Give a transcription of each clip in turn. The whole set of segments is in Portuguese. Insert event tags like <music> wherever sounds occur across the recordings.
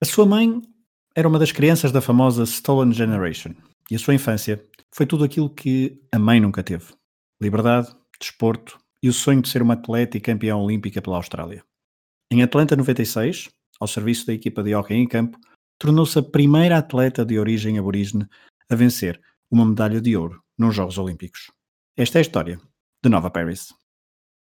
A sua mãe era uma das crianças da famosa Stolen Generation e a sua infância foi tudo aquilo que a mãe nunca teve: liberdade, desporto e o sonho de ser uma atleta e campeã olímpica pela Austrália. Em Atlanta 96, ao serviço da equipa de hockey em campo, tornou-se a primeira atleta de origem aborígene a vencer uma medalha de ouro nos Jogos Olímpicos. Esta é a história de Nova Paris.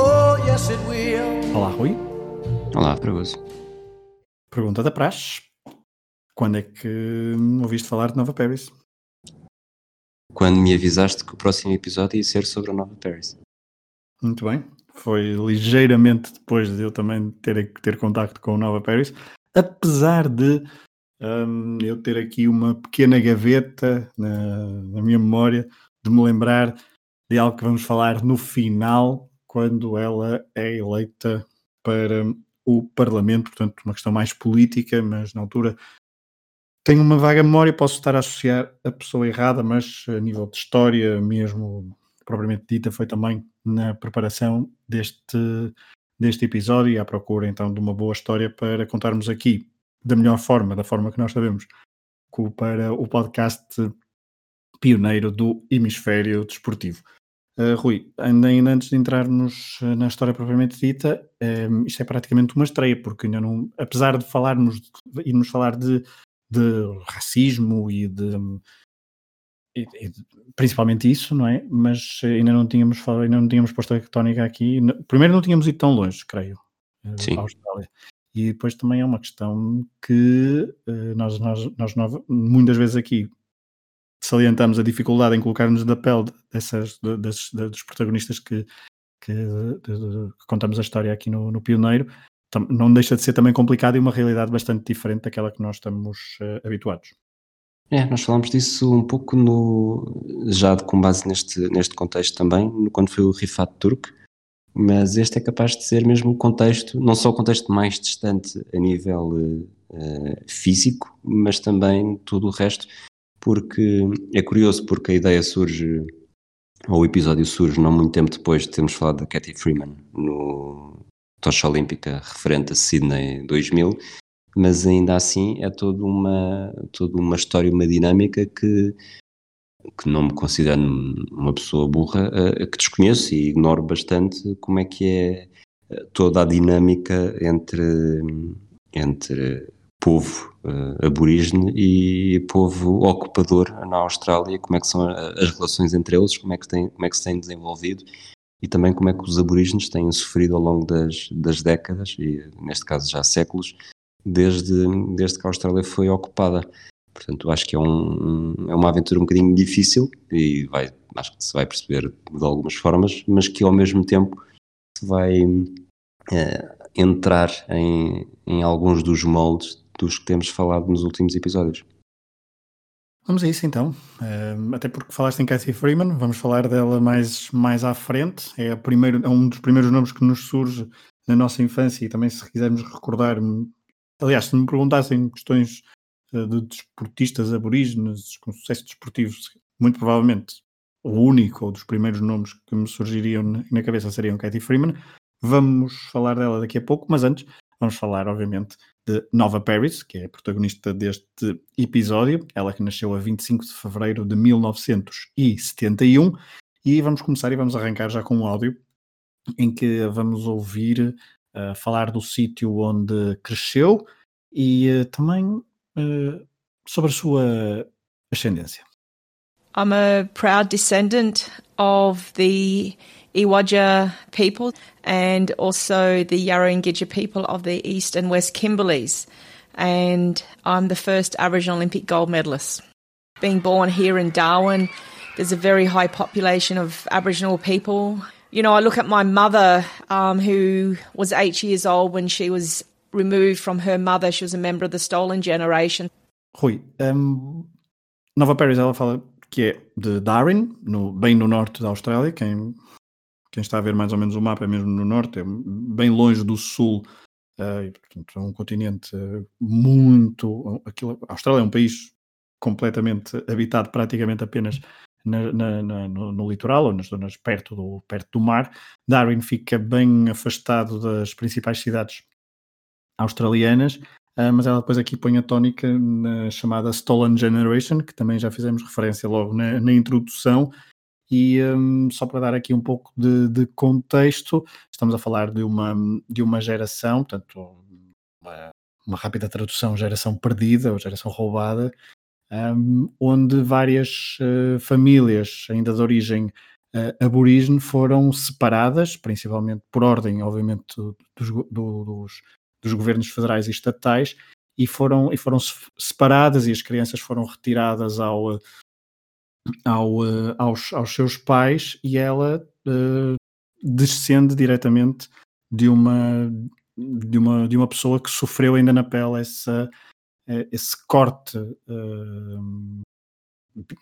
Oh, yes, it will. Olá, Rui. Olá, Fragoso. Pergunta da Praxe. Quando é que ouviste falar de Nova Paris? Quando me avisaste que o próximo episódio ia ser sobre a Nova Paris. Muito bem. Foi ligeiramente depois de eu também ter, ter contacto com o Nova Paris, apesar de hum, eu ter aqui uma pequena gaveta na, na minha memória de me lembrar de algo que vamos falar no final, quando ela é eleita para o Parlamento, portanto, uma questão mais política, mas na altura tenho uma vaga memória, posso estar a associar a pessoa errada, mas a nível de história mesmo propriamente dita, foi também na preparação deste, deste episódio e à procura então de uma boa história para contarmos aqui da melhor forma, da forma que nós sabemos, para o podcast pioneiro do hemisfério desportivo. Uh, Rui, ainda, antes de entrarmos uh, na história propriamente dita, um, isto é praticamente uma estreia, porque ainda não, apesar de falarmos, de, irmos falar de, de racismo e de, e- e de- principalmente isso, não é? Mas ainda não tínhamos falado, ainda não tínhamos posto a tónica aqui. Primeiro não tínhamos ido tão longe, creio, Sim. Austrália. E depois também é uma questão que uh, nós, nós, nós muitas vezes aqui salientamos a dificuldade em colocar-nos na pele dessas, dos protagonistas que, que, que contamos a história aqui no, no Pioneiro. Não deixa de ser também complicado e uma realidade bastante diferente daquela que nós estamos eh, habituados. É, nós falámos disso um pouco no, já de- com base neste, neste contexto também, quando foi o Rifat Turk, mas este é capaz de ser mesmo o contexto, não só o contexto mais distante a nível eh, físico, mas também todo o resto, porque é curioso porque a ideia surge, ou o episódio surge não muito tempo depois de termos falado da Cathy Freeman no Tocha Olímpica referente a Sydney 2000, mas ainda assim é toda uma, toda uma história, uma dinâmica que, que não me considero uma pessoa burra, eh, que desconheço e ignoro bastante como é que é eh, toda a dinâmica entre, entre povo eh, aborígene e povo ocupador na Austrália, como é que são a- as relações entre eles, como é que, tem, como é que se têm desenvolvido e também como é que os aborígenes têm sofrido ao longo das, das décadas, e neste caso já séculos, desde, desde que a Austrália foi ocupada. Portanto, acho que é, um, é uma aventura um bocadinho difícil e vai, acho que se vai perceber de algumas formas, mas que ao mesmo tempo se vai eh, entrar em, em alguns dos moldes dos que temos falado nos últimos episódios. Vamos a isso então. Ehm, até porque falaste em Cathy Freeman, vamos falar dela mais, mais à frente. É, primeiro, é um dos primeiros nomes que nos surge na nossa infância e também se quisermos recordar. Aliás, se me perguntassem questões eh, de desportistas aborígenes com sucesso desportivo, muito provavelmente o único ou dos primeiros nomes que me surgiriam na na cabeça seriam Cathy Freeman. Vamos falar dela daqui a pouco, mas antes vamos falar, obviamente, de Nova Paris, que é a protagonista deste episódio, ela que nasceu a 25 de fevereiro de 1971, e vamos começar e vamos arrancar já com um áudio em que vamos ouvir uh, falar do sítio onde cresceu e uh, também uh, sobre a sua ascendência. I'm a proud descendant of the Iwaja people and also the Yarrawongitja people of the East and West Kimberleys. And I'm the first Aboriginal Olympic gold medalist. Being born here in Darwin, there's a very high population of Aboriginal people. You know, I look at my mother, um, who was eight years old when she was removed from her mother. She was a member of the stolen generation. Rui, um, Nova Paris ela fala que é de Darwin, no, bem no norte da Austrália. Quem, quem está a ver mais ou menos o mapa é mesmo no norte, é bem longe do sul. Uh, e, portanto, é um continente muito. Aquilo, a Austrália é um país completamente habitado praticamente apenas na, na, na, no, no, litoral ou nas zonas perto do, perto do mar. Darwin fica bem afastado das principais cidades australianas, uh, mas ela depois aqui põe a tónica na chamada Stolen Generation, que também já fizemos referência logo na, na introdução. E um, só para dar aqui um pouco de, de, contexto, estamos a falar de uma, de uma geração, portanto, uma, uma rápida tradução, geração perdida ou geração roubada, um, onde várias uh, famílias, ainda de origem uh, aborígene, foram separadas, principalmente por ordem, obviamente, dos, do, dos, dos governos federais e estatais, e foram, e foram separadas e as crianças foram retiradas ao, ao, uh, aos, aos seus pais e ela uh, descende diretamente de uma, de, uma, de uma pessoa que sofreu ainda na pele essa, é, esse corte uh,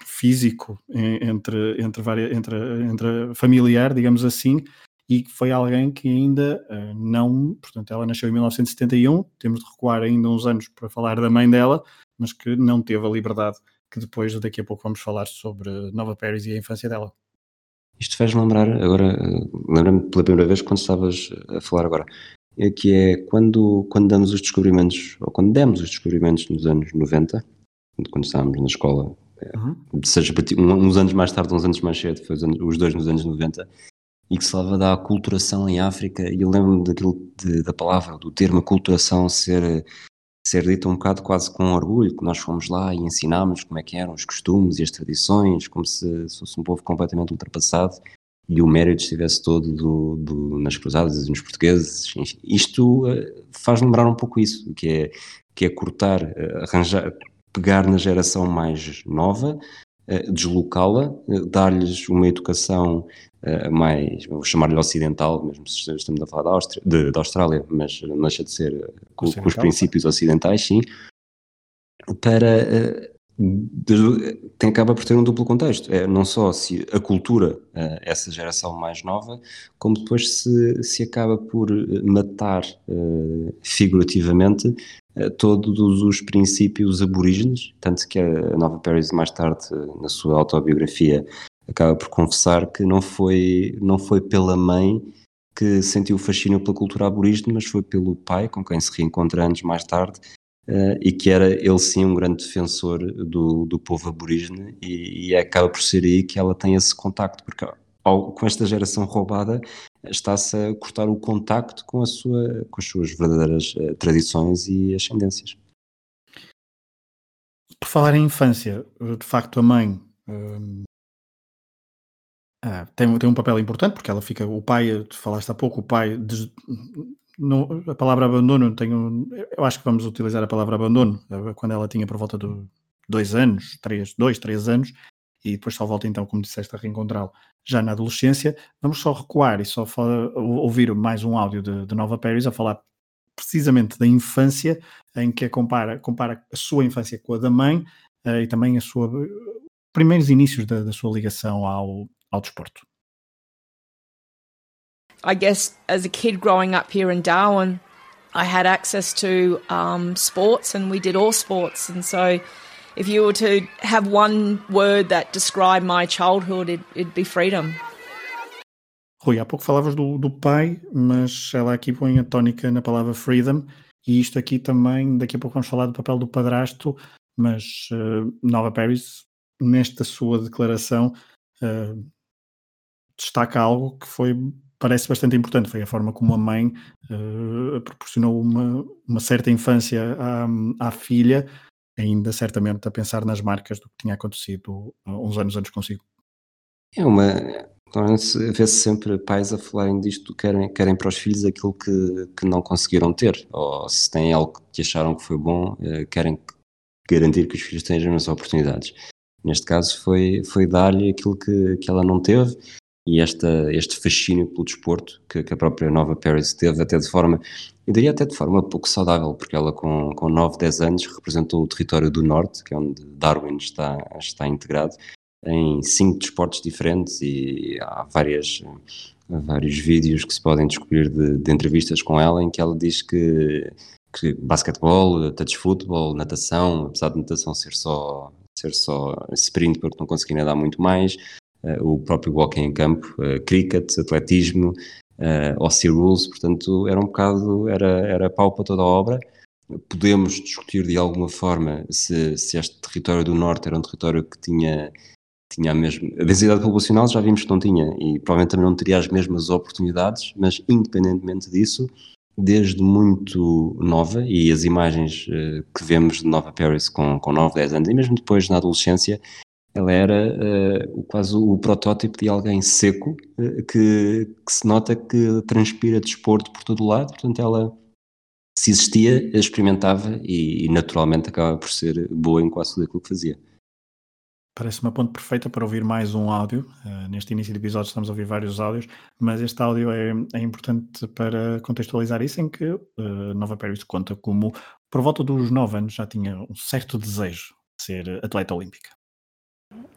físico entre, entre, várias, entre, entre familiar, digamos assim, e foi alguém que ainda não, portanto, ela nasceu em 1971, temos de recuar ainda uns anos para falar da mãe dela, mas que não teve a liberdade que depois, daqui a pouco, vamos falar sobre Nova Paris e a infância dela. Isto faz lembrar, agora, eh, lembra-me pela primeira vez quando estavas a falar agora, é que é quando, quando damos os descobrimentos, ou quando demos os descobrimentos nos anos 90, quando estávamos na escola, é, uhum. seja uns anos mais tarde, uns anos mais cedo, foi os dois nos anos 90, e que se leva da aculturação em África, e eu lembro-me daquilo de, da palavra, do termo aculturação ser, ser dito um bocado quase com orgulho, que nós fomos lá e ensinámos como é que eram os costumes e as tradições, como se, se fosse um povo completamente ultrapassado, e o mérito estivesse todo do, do, nas cruzadas e nos portugueses. Isto uh, faz lembrar um pouco isso, que é, que é cortar, uh, arranjar, pegar na geração mais nova, deslocá-la, dar-lhes uma educação mais, vou chamar-lhe ocidental, mesmo se estamos a falar da, Áustria, de, da Austrália, mas não deixa de ser com, com os princípios ocidentais, sim, para tem, acaba por ter um duplo contexto. É não só se a cultura, eh, essa geração mais nova, como depois se, se acaba por eh, matar figurativamente todos os princípios aborígenes, tanto que a Nova Paris mais tarde, na sua autobiografia, acaba por confessar que não foi, não foi pela mãe que sentiu fascínio pela cultura aborígene, mas foi pelo pai, com quem se reencontra anos mais tarde, Uh, e que era ele sim um grande defensor do, do povo aborígene e, e acaba por ser aí que ela tem esse contacto, porque ao, com esta geração roubada está-se a cortar o contacto com, a sua, com as suas verdadeiras uh, tradições e ascendências. Por falar em infância, de facto a mãe hum, ah, tem, tem um papel importante porque ela fica, o pai, tu falaste há pouco, o pai des, no, a palavra abandono, tenho, eu acho que vamos utilizar a palavra abandono, eh, quando ela tinha por volta de dois anos, três, dois, três anos, e depois só volta então, como disseste, a reencontrá-lo já na adolescência. Vamos só recuar e só ouvir mais um áudio de, de Nova Paris a falar precisamente da infância, em que compara, compara a sua infância com a da mãe uh, e também a sua primeiros inícios da, da sua ligação ao, ao desporto. I guess as a kid growing up here in Darwin, I had access to um, sports and we did all sports. And so if you were to have one word that described my childhood, it, it'd be freedom. Rui, há pouco falavas do, do pai, mas ela aqui põe a tónica na palavra freedom, e isto aqui também, daqui a pouco vamos falar do papel do padrasto, mas uh, Nova Paris, nesta sua declaração, uh, destaca algo que foi parece bastante importante. Foi a forma como a mãe uh, proporcionou uma, uma certa infância à, à, filha, ainda certamente a pensar nas marcas do que tinha acontecido uns anos antes consigo. É uma. Vê-se sempre pais a falarem disto, querem, querem para os filhos aquilo que, que não conseguiram ter, ou se têm algo que acharam que foi bom, eh, querem garantir que os filhos tenham as mesmas oportunidades. Neste caso foi, foi dar-lhe aquilo que, que ela não teve, e esta, este fascínio pelo desporto que, que, a própria Nova Paris teve até de forma, eu diria até de forma pouco saudável, porque ela com, com 9, 10 anos representou o território do Norte, que é onde Darwin está, está integrado, em cinco desportos diferentes e há várias, vários vídeos que se podem descobrir de, de entrevistas com ela em que ela diz que, que basquetebol, touch futebol, natação, apesar de natação ser só ser só sprint porque não conseguia nadar muito mais, o próprio walking em campo, uh, cricket, atletismo, uh, OC Rules, portanto era um bocado, era, era pau para toda a obra. Podemos discutir de alguma forma se, se este território do Norte era um território que tinha, tinha a mesma. A densidade populacional já vimos que não tinha e provavelmente também não teria as mesmas oportunidades, mas independentemente disso, desde muito nova e as imagens uh, que vemos de Nova Paris com, com 9, 10 anos e mesmo depois na adolescência ela era uh, quase o protótipo de alguém seco uh, que, que, se nota que transpira desporto por todo o lado, portanto ela se existia, experimentava e, e naturalmente acaba por ser boa em quase tudo aquilo que fazia. Parece uma ponte perfeita para ouvir mais um áudio. Uh, neste início de episódio estamos a ouvir vários áudios, mas este áudio é, é importante para contextualizar isso em que uh, Nova Paris conta como, por volta dos 9 anos, já tinha um certo desejo de ser atleta olímpica.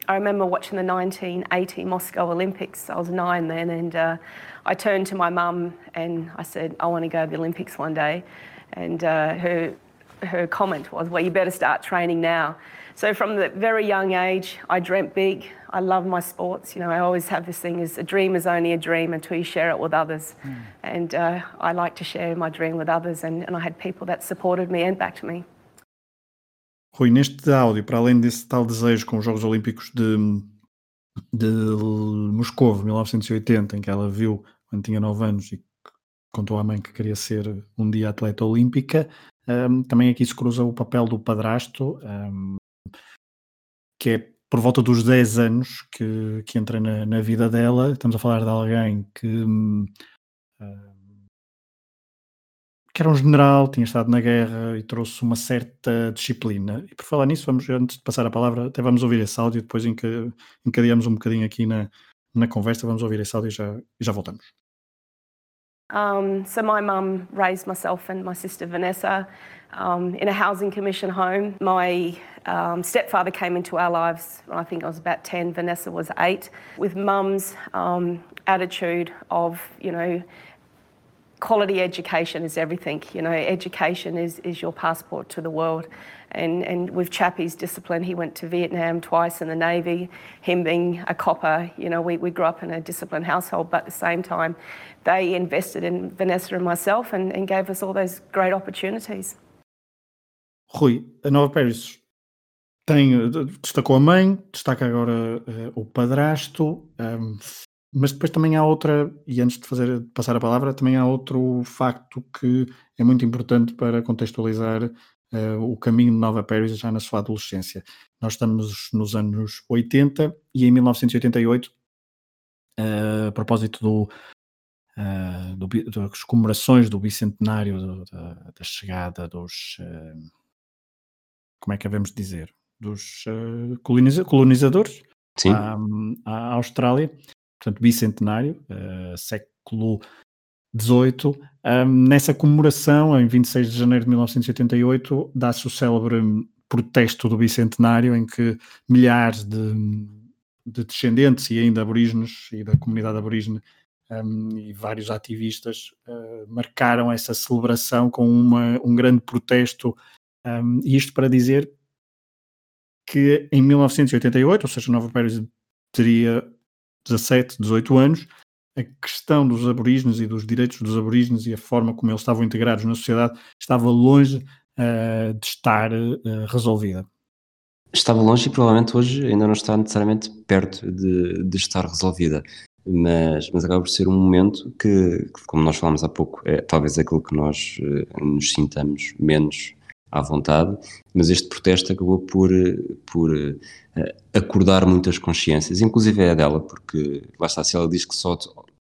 I remember watching the 1980 Moscow Olympics. I was nine then, and uh, I turned to my mum and I said, "I want to go to the Olympics one day." And uh, her her comment was, "Well, you better start training now." So from the very young age, I dreamt big. I love my sports. You know, I always have this thing: is a dream is only a dream until you share it with others. Mm. And uh, I like to share my dream with others, and, and I had people that supported me and backed me. Rui, neste áudio, para além desse tal desejo com os Jogos Olímpicos de, de Moscou, 1980, em que ela viu quando tinha 9 anos e contou à mãe que queria ser um dia atleta olímpica, um, também aqui se cruza o papel do padrasto, um, que é por volta dos 10 anos que, que entra na, na, vida dela. Estamos a falar de alguém que um, que era um general, tinha estado na guerra e trouxe uma certa disciplina. E por falar nisso, vamos, antes de passar a palavra, até vamos ouvir esse áudio, depois encadeamos um bocadinho aqui na, na conversa, vamos ouvir esse áudio e já, e já voltamos. Um, so my mum raised myself and my sister Vanessa um, in a housing commission home. My um, stepfather came into our lives when I think I was about 10, Vanessa was eight, with mum's um, attitude of, you know, quality education is everything. You know, education is, is your passport to the world. And, and with Chappie's discipline, he went to Vietnam twice in the Navy. Him being a copper, you know, we, we grew up in a disciplined household, but at the same time, they invested in Vanessa and myself and, and gave us all those great opportunities. Rui, a Nova Paris tem, destacou a mãe, destaca agora uh, o padrasto, um, Mas depois também há outra, e antes de fazer, passar a palavra, também há outro facto que é muito importante para contextualizar uh, o caminho de Nova Paris já na sua adolescência. Nós estamos nos anos 80 e em 1988, uh, eh, a propósito do, uh, do, das comemorações do bicentenário do, da, da, chegada dos. como é que devemos dizer? Dos colonizadores à, à Austrália portanto, bicentenário, uh, século XVIII. Um, nessa comemoração, em 26 de janeiro de 1988, dá-se o célebre protesto do bicentenário, em que milhares de, de descendentes e ainda aborígenes e da comunidade aborígene um, e vários ativistas uh, marcaram essa celebração com uma, um grande protesto, um, isto para dizer que em 1988, ou seja, Nova Paris teria 17, 18 anos, a questão dos aborígenes e dos direitos dos aborígenes e a forma como eles estavam integrados na sociedade estava longe uh, de estar uh, resolvida. Estava longe e provavelmente hoje ainda não está necessariamente perto de, de estar resolvida. Mas, mas acaba por ser um momento que, como nós falámos há pouco, é talvez aquilo que nós uh, nos sintamos menos à vontade, mas este protesto acabou por, por uh, acordar muitas consciências, inclusive é a dela, porque lá está, se ela diz que só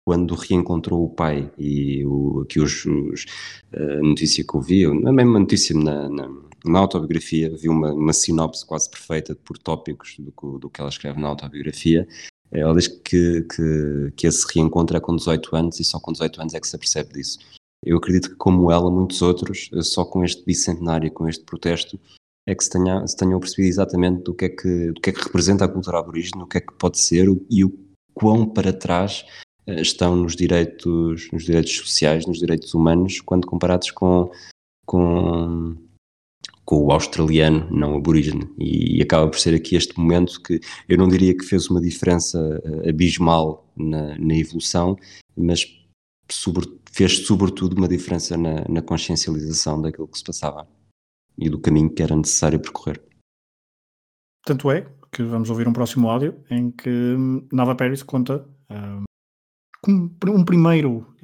quando reencontrou o pai e o, aqui os, os a notícia que eu vi, a mesma notícia na, na, na autobiografia, vi uma, uma sinopse quase perfeita por tópicos do, do que ela escreve na autobiografia, Ela diz que, que, que esse reencontro é com 18 anos e só com 18 anos é que se apercebe disso. Eu acredito que, como ela, muitos outros, só com este bicentenário, com este protesto, é que se, tenha, se tenham percebido exatamente do que, é que, do que é que representa a cultura aborígene, o que é que pode ser e o quão para trás eh, estão nos direitos, nos direitos sociais, nos direitos humanos, quando comparados com, com, com o australiano não aborígene. E, e, acaba por ser aqui este momento que eu não diria que fez uma diferença eh, abismal na, na evolução, mas sobre, fez sobretudo uma diferença na, na consciencialização daquilo que se passava e do caminho que era necessário percorrer. Tanto é que vamos ouvir um próximo áudio em que Nova Paris conta um, um primeiro,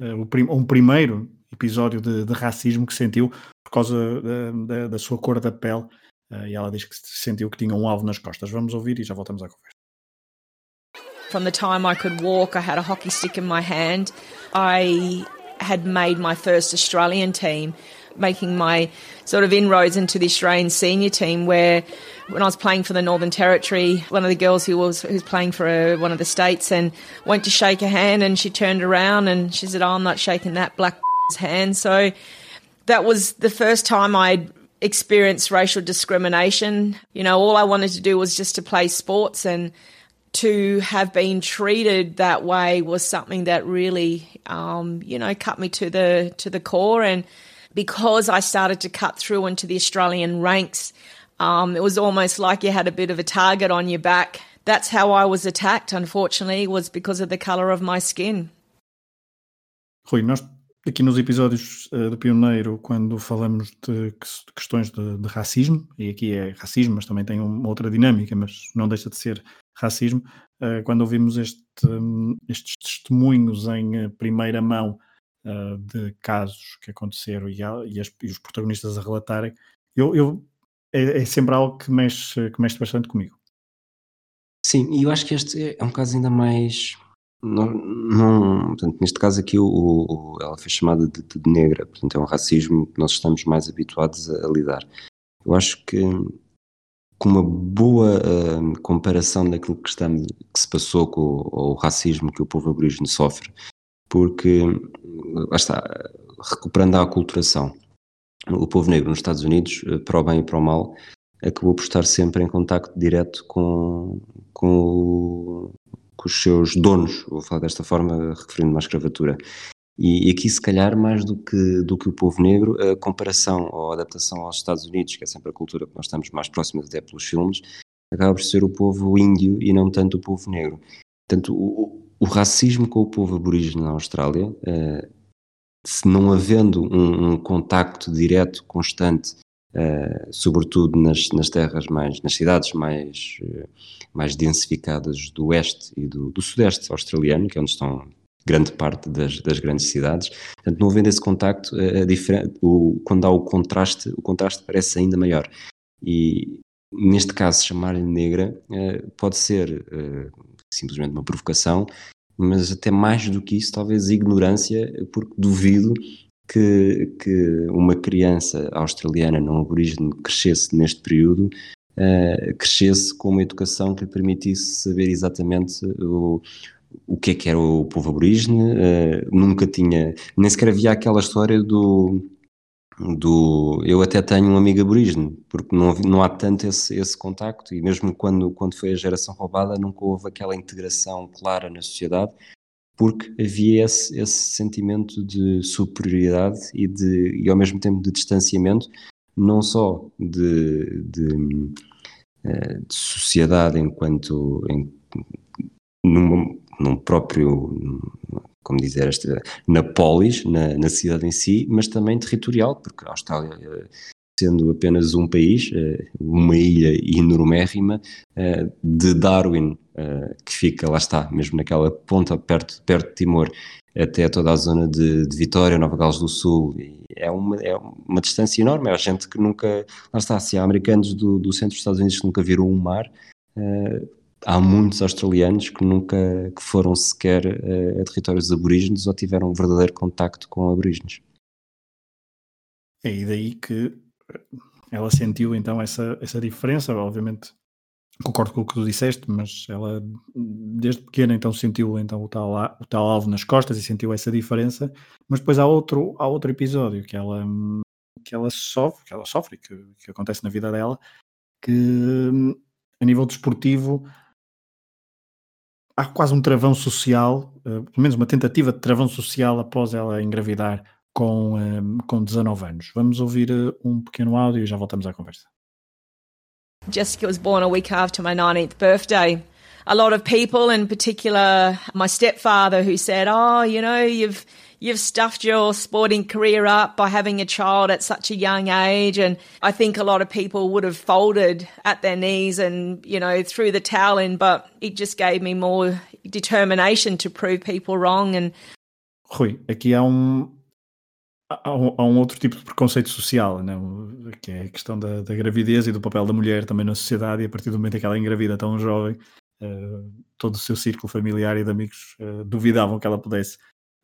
um primeiro episódio de, de, racismo que sentiu por causa da, da, da sua cor da pele uh, e ela diz que sentiu que tinha um alvo nas costas. Vamos ouvir e já voltamos à conversa. From the time I could walk, I had a hockey stick in my hand. I had made my first Australian team, making my sort of inroads into the Australian senior team. Where when I was playing for the Northern Territory, one of the girls who was who's playing for a, one of the states and went to shake her hand, and she turned around and she said, "Oh, I'm not shaking that black <laughs> hand." So that was the first time I'd experienced racial discrimination. You know, all I wanted to do was just to play sports and to have been treated that way was something that really, um, you know, cut me to the to the core. And because I started to cut through into the Australian ranks, um, it was almost like you had a bit of a target on your back. That's how I was attacked. Unfortunately, was because of the colour of my skin. Aqui nos episódios uh, do Pioneiro, quando falamos de questões de, de, racismo, e aqui é racismo, mas também tem uma outra dinâmica, mas não deixa de ser racismo, uh, quando ouvimos este, um, estes testemunhos em eh, primeira mão uh, de casos que aconteceram e, e, as, e, os protagonistas a relatarem, eu, eu é, é, sempre algo que mexe, que mexe bastante comigo. Sim, e eu acho que este é um caso ainda mais. Não, não, portanto, neste caso aqui o, o, ela foi chamada de, de, negra, portanto é um racismo que nós estamos mais habituados a, a lidar. Eu acho que com uma boa uh, comparação daquilo que, estamos, que se passou com o, o, racismo que o povo aborígene sofre, porque, lá está, recuperando a aculturação, o povo negro nos Estados Unidos, uh, para o bem e para o mal, acabou por estar sempre em contacto direto com, com, o, com os seus donos, vou falar desta forma, referindo-me à escravatura. E, e, aqui, se calhar, mais do que, do que o povo negro, a comparação ou a adaptação aos Estados Unidos, que é sempre a cultura que nós estamos mais próximos até pelos filmes, acaba por ser o povo índio e não tanto o povo negro. Portanto, o, o racismo com o povo aborígene na Austrália, uh, se não havendo um, um contacto direto, constante, uh, sobretudo nas, nas terras mais, nas cidades mais, uh, mais densificadas do oeste e do, do sudeste australiano, que é onde estão grande parte das, das grandes cidades. Portanto, não havendo esse contacto, a o, quando há o contraste, o contraste parece ainda maior. E neste caso, chamar-lhe negra pode ser simplesmente uma provocação, mas até mais do que isso, talvez ignorância, porque duvido que, que uma criança australiana não aborígene crescesse neste período, uh, crescesse com uma educação que lhe permitisse saber exatamente o, o que é que era o povo aborígene, uh, nunca tinha, nem sequer havia aquela história do, do eu até tenho um amigo aborígene, porque não, não há tanto esse, esse contacto, e mesmo quando, quando foi a geração roubada nunca houve aquela integração clara na sociedade, porque havia esse, esse sentimento de superioridade e, de, e ao mesmo tempo de distanciamento, não só de, de, eh, de sociedade enquanto em, numa, num próprio, como dizer, na polis, na, na, cidade em si, mas também territorial, porque a Austrália, eh, sendo apenas um país, eh, uma ilha enormérrima, eh, de Darwin, que fica, lá está, mesmo naquela ponta perto, perto de Timor, até toda a zona de, de Vitória, Nova Gales do Sul, é uma, é uma distância enorme, há gente que nunca, lá está, se há americanos do, do centro dos Estados Unidos que nunca viram um mar, há muitos australianos que nunca que foram sequer a, territórios aborígenes ou tiveram um verdadeiro contacto com aborígenes. É daí que ela sentiu então essa, essa diferença, obviamente. Concordo com o que tu disseste, mas ela desde pequena então sentiu então o tal, o tal alvo nas costas e sentiu essa diferença, mas depois há outro, há outro episódio que ela, que ela sofre, que ela sofre, que, que acontece na vida dela, que a nível desportivo há quase um travão social, uh, pelo menos uma tentativa de travão social após ela engravidar com, um, com 19 anos. Vamos ouvir uh, um pequeno áudio e já voltamos à conversa. Jessica was born a week after my 19th birthday. A lot of people, in particular my stepfather, who said, "Oh, you know, you've you've stuffed your sporting career up by having a child at such a young age. And I think a lot of people would have folded at their knees and, you know, threw the towel in, but it just gave me more determination to prove people wrong. And Rui, aqui há um, há um, há um, outro tipo de preconceito social, não? que é a questão da, da, gravidez e do papel da mulher também na sociedade, e a partir do momento em que ela engravida tão jovem, uh, todo o seu círculo familiar e de amigos uh, duvidavam que ela pudesse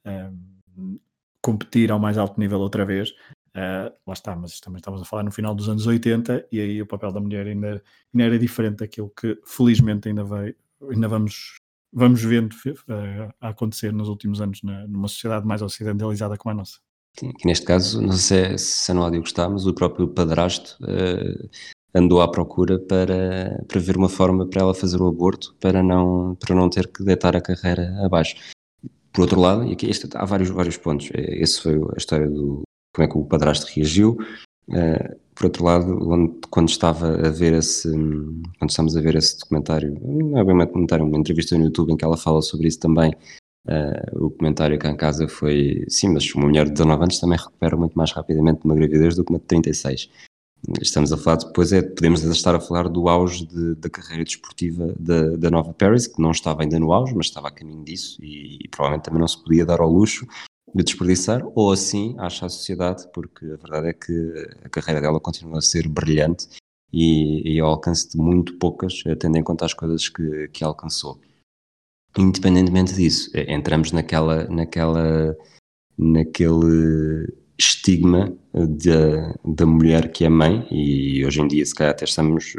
uh, competir ao mais alto nível outra vez. Lá está, mas também estamos a falar no final dos anos 80 e aí o papel da mulher ainda, ainda era diferente daquilo que felizmente ainda vai, ainda vamos, vamos vendo acontecer nos últimos anos na, numa sociedade mais ocidentalizada como a nossa. Sim, neste caso, não sei se a Nádia gostar, mas o próprio padrasto uh, andou à procura para, para ver uma forma para ela fazer o aborto, para não, para não ter que deitar a carreira abaixo. Por outro lado, e aqui este, há vários, vários pontos, é, esse foi a história do como é que o padrasto reagiu. Uh, por outro lado, quando, quando, estava a ver esse, quando estamos a ver esse documentário, não é bem um documentário, uma entrevista no YouTube em que ela fala sobre isso também, uh, o comentário cá em casa foi, sim, mas uma mulher de 19 anos também recupera muito mais rapidamente uma gravidez do que uma de 36. Estamos a falar depois, é, podemos estar a falar do auge de, da carreira desportiva da, da Nova Paris, que não estava ainda no auge, mas estava a caminho disso e, e, provavelmente também não se podia dar ao luxo de desperdiçar, ou assim acha a sociedade, porque a verdade é que a carreira dela continua a ser brilhante e, e ao alcance de muito poucas, tendo em conta as coisas que, que alcançou. Independentemente disso, eh, entramos naquela, naquela, naquele estigma da, da mulher que é mãe e hoje em dia se calhar até estamos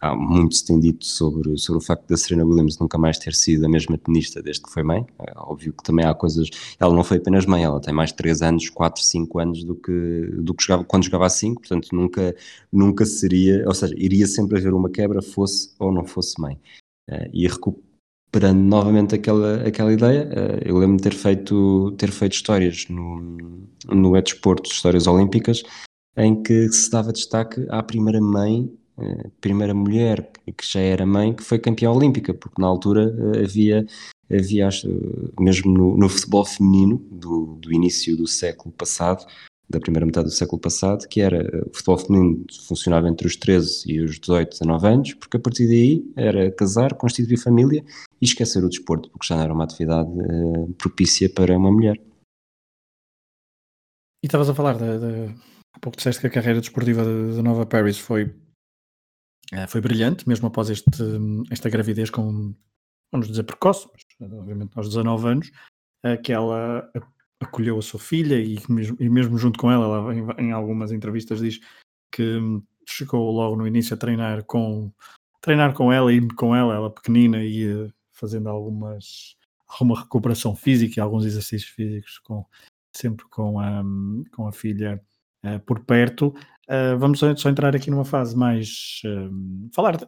há muito se tem dito sobre, sobre o facto da Serena Williams nunca mais ter sido a mesma tenista desde que foi mãe, é óbvio que também há coisas, ela não foi apenas mãe, ela tem mais de 3 anos, 4, 5 anos do que, do que jogava, quando jogava a 5, portanto nunca, nunca seria, ou seja, iria sempre haver uma quebra fosse ou não fosse mãe. Eh, e recuperar perando novamente aquela, aquela ideia, eh, eu lembro de ter feito, ter feito histórias no, no Edesporto, histórias olímpicas, em que se dava destaque à primeira mãe, eh, primeira mulher que já era mãe, que foi campeã olímpica, porque na altura eh, havia, havia mesmo no, no futebol feminino do, do início do século passado, da primeira metade do século passado, que era o futebol feminino funcionava entre os 13 e os 18, 19 anos, porque a partir daí era casar, constituir família e esquecer o desporto, porque já não era uma atividade uh, propícia para uma mulher. E estavas a falar, de, de, há pouco disseste que a carreira desportiva de, de Nova Paris foi, uh, foi brilhante, mesmo após este, esta gravidez com, vamos dizer, precoce, mas obviamente aos 19 anos, uh, que ela acolheu a sua filha e mesmo, e mesmo junto com ela, ela em, em, algumas entrevistas diz que chegou logo no início a treinar com treinar com ela e com ela, ela pequenina e fazendo algumas alguma recuperação física e alguns exercícios físicos com sempre com a, com a filha uh, por perto. Uh, vamos só entrar aqui numa fase mais uh, falar de,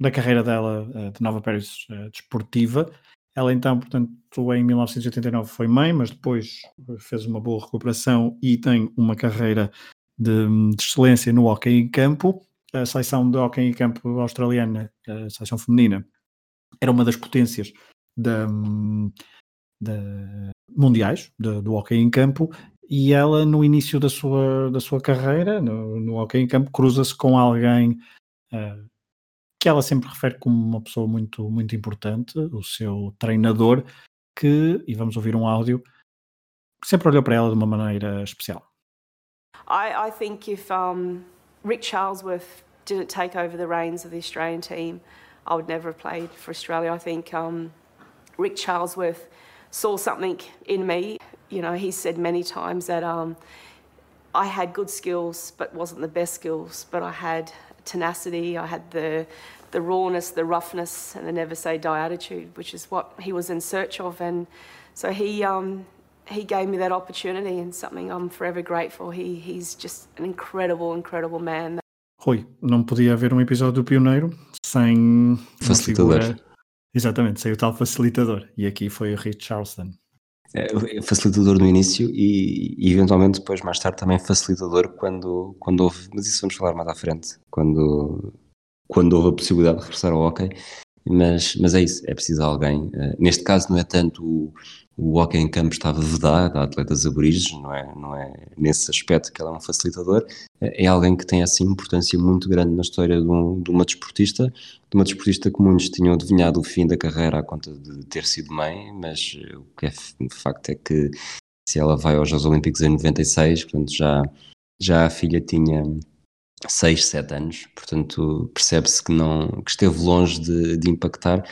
da carreira dela de Nova Paris desportiva ela então, portanto, em 1989 foi mãe, mas depois fez uma boa recuperação e tem uma carreira de, de excelência no hockey em campo. A seleção de hockey em campo australiana, a seleção feminina, era uma das potências da, da mundiais do hockey em campo e ela no início da sua, da sua carreira no, no hockey em campo cruza-se com alguém uh, que ela sempre refere como uma pessoa muito, muito importante, o seu treinador, que, e vamos ouvir um áudio, sempre olhou para ela de uma maneira especial. I, I think if um, Rick Charlesworth didn't take over the reins of the Australian team, I would never have played for Australia. I think um, Rick Charlesworth saw something in me. You know, he said many times that um, I had good skills, but wasn't the best skills. But I had tenacity. I had the the rawness, the roughness, and the never say die attitude, which is what he was in search of. And so he um, he gave me that opportunity, and something I'm forever grateful. He he's just an incredible, incredible man. Rui, não podia haver um episódio do Pioneiro sem facilitador. Figura... Exatamente, sem o tal facilitador. E aqui foi o Rich Charleston. É, facilitador no início e, e, eventualmente depois mais tarde também facilitador quando, quando houve, mas isso vamos falar mais à frente, quando, quando houve a possibilidade de regressar ao hockey, mas, mas é isso, é preciso alguém, uh, neste caso não é tanto o, hockey em campo estava vedado a atletas aborígenes, não é, não é nesse aspecto que ela é um facilitador, é alguém que tem assim importância muito grande na história de, um, de uma desportista, de uma desportista que muitos tinham adivinhado o fim da carreira à conta de ter sido mãe, mas o que é de facto é que se ela vai aos Jogos Olímpicos em 96, portanto já, já a filha tinha 6, 7 anos, portanto percebe-se que, não, que esteve longe de, de impactar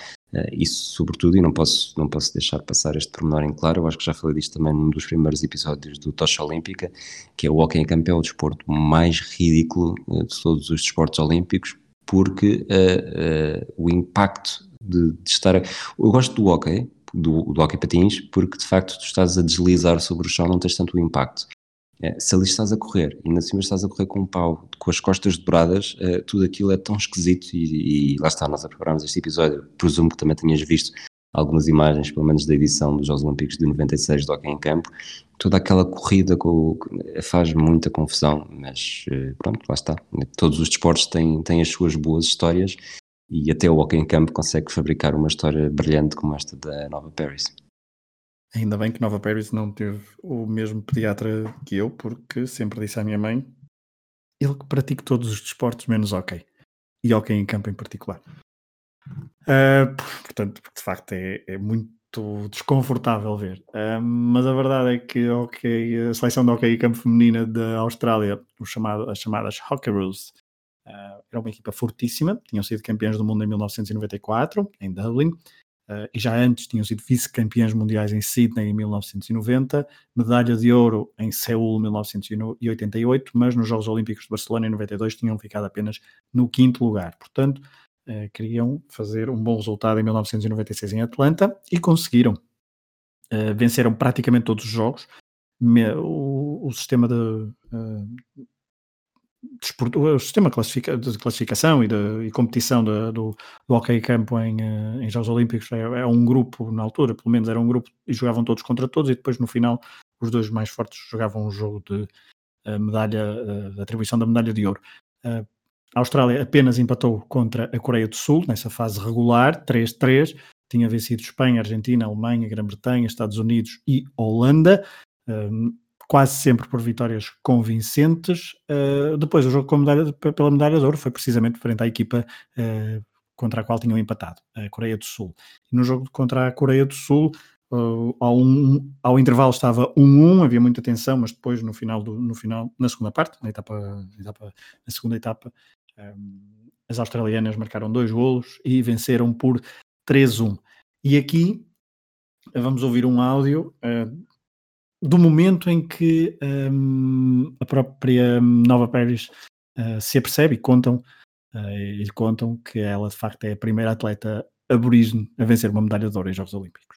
isso sobretudo, e não posso, não posso deixar passar este pormenor em claro, eu acho que já falei disto também num dos primeiros episódios do Tocha Olímpica, que é o hockey em campo é o desporto mais ridículo uh, de todos os desportos olímpicos, porque uh, o impacto de, de, estar... Eu gosto do hockey, do, do hockey patins, porque de facto tu estás a deslizar sobre o chão, não tens tanto impacto. É, se ali estás a correr na cima estás a correr com um pau com as costas dobradas, é, tudo aquilo é tão esquisito e, e, lá está, nós a prepararmos este episódio, presumo que também tenhas visto algumas imagens, pelo menos da edição dos Jogos Olímpicos de 96 do Hockey em Campo, toda aquela corrida com, faz muita confusão, mas eh, pronto, lá está, todos os desportos têm, têm as suas boas histórias e até o Hockey em Campo consegue fabricar uma história brilhante como esta da Nova Paris. Ainda bem que Nova Paris não teve o mesmo pediatra que eu, porque sempre disse à minha mãe ele que pratica todos os desportos menos hockey. E hockey em campo em particular. Uh, portanto, de facto é, é muito desconfortável ver. Uh, mas a verdade é que okay, a seleção de hockey em campo feminina da Austrália, chamado, as chamadas Hockeyroos, uh, era uma equipa fortíssima. Tinham sido campeãs do mundo em 1994, em Dublin. Uh, e já antes tinham sido vice-campeões mundiais em Sydney em 1990, medalha de ouro em Seul em 1988, mas nos Jogos Olímpicos de Barcelona em 92 tinham ficado apenas no quinto lugar. Portanto, uh, queriam fazer um bom resultado em 1996 em Atlanta e conseguiram. Uh, venceram praticamente todos os jogos. O, o, sistema de o sistema de classificação e de e competição de, do, do hockey campo em, eh, em Jogos Olímpicos é, é, um grupo, na altura, pelo menos era um grupo e jogavam todos contra todos e depois no final os dois mais fortes jogavam um jogo de uh, medalha, uh, de atribuição da medalha de ouro. A Austrália apenas empatou contra a Coreia do Sul nessa fase regular, 3-3, tinha vencido Espanha, Argentina, Alemanha, Grã-Bretanha, Estados Unidos e Holanda quase sempre por vitórias convincentes. Uh, depois, o jogo medalha, pela medalha de ouro foi precisamente frente à equipa uh, contra a qual tinham empatado, a Coreia do Sul. No jogo contra a Coreia do Sul, uh, ao, um, ao, intervalo estava 1-1, havia muita tensão, mas depois, no final, do, no final na segunda parte, na, etapa, na, etapa, na segunda etapa, um, as australianas marcaram dois golos e venceram por 3-1. E aqui vamos ouvir um áudio uh, do momento em que um, a própria Nova Paris uh, se apercebe e contam, uh, e contam que ela de facto é a primeira atleta aborígene a vencer uma medalha de ouro em Jogos Olímpicos.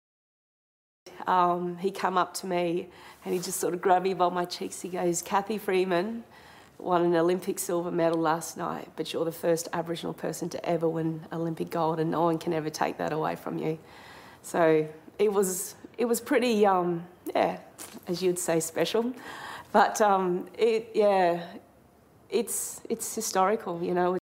Um, he came up to me and he just sort of grabbed me by my cheeks. He goes, Kathy Freeman won an Olympic silver medal last night, but you're the first Aboriginal person to ever win Olympic gold, and no one can ever take that away from you. So it was it was pretty, um, yeah, as you'd say, special. But um, it, yeah, it's it's historical, you know.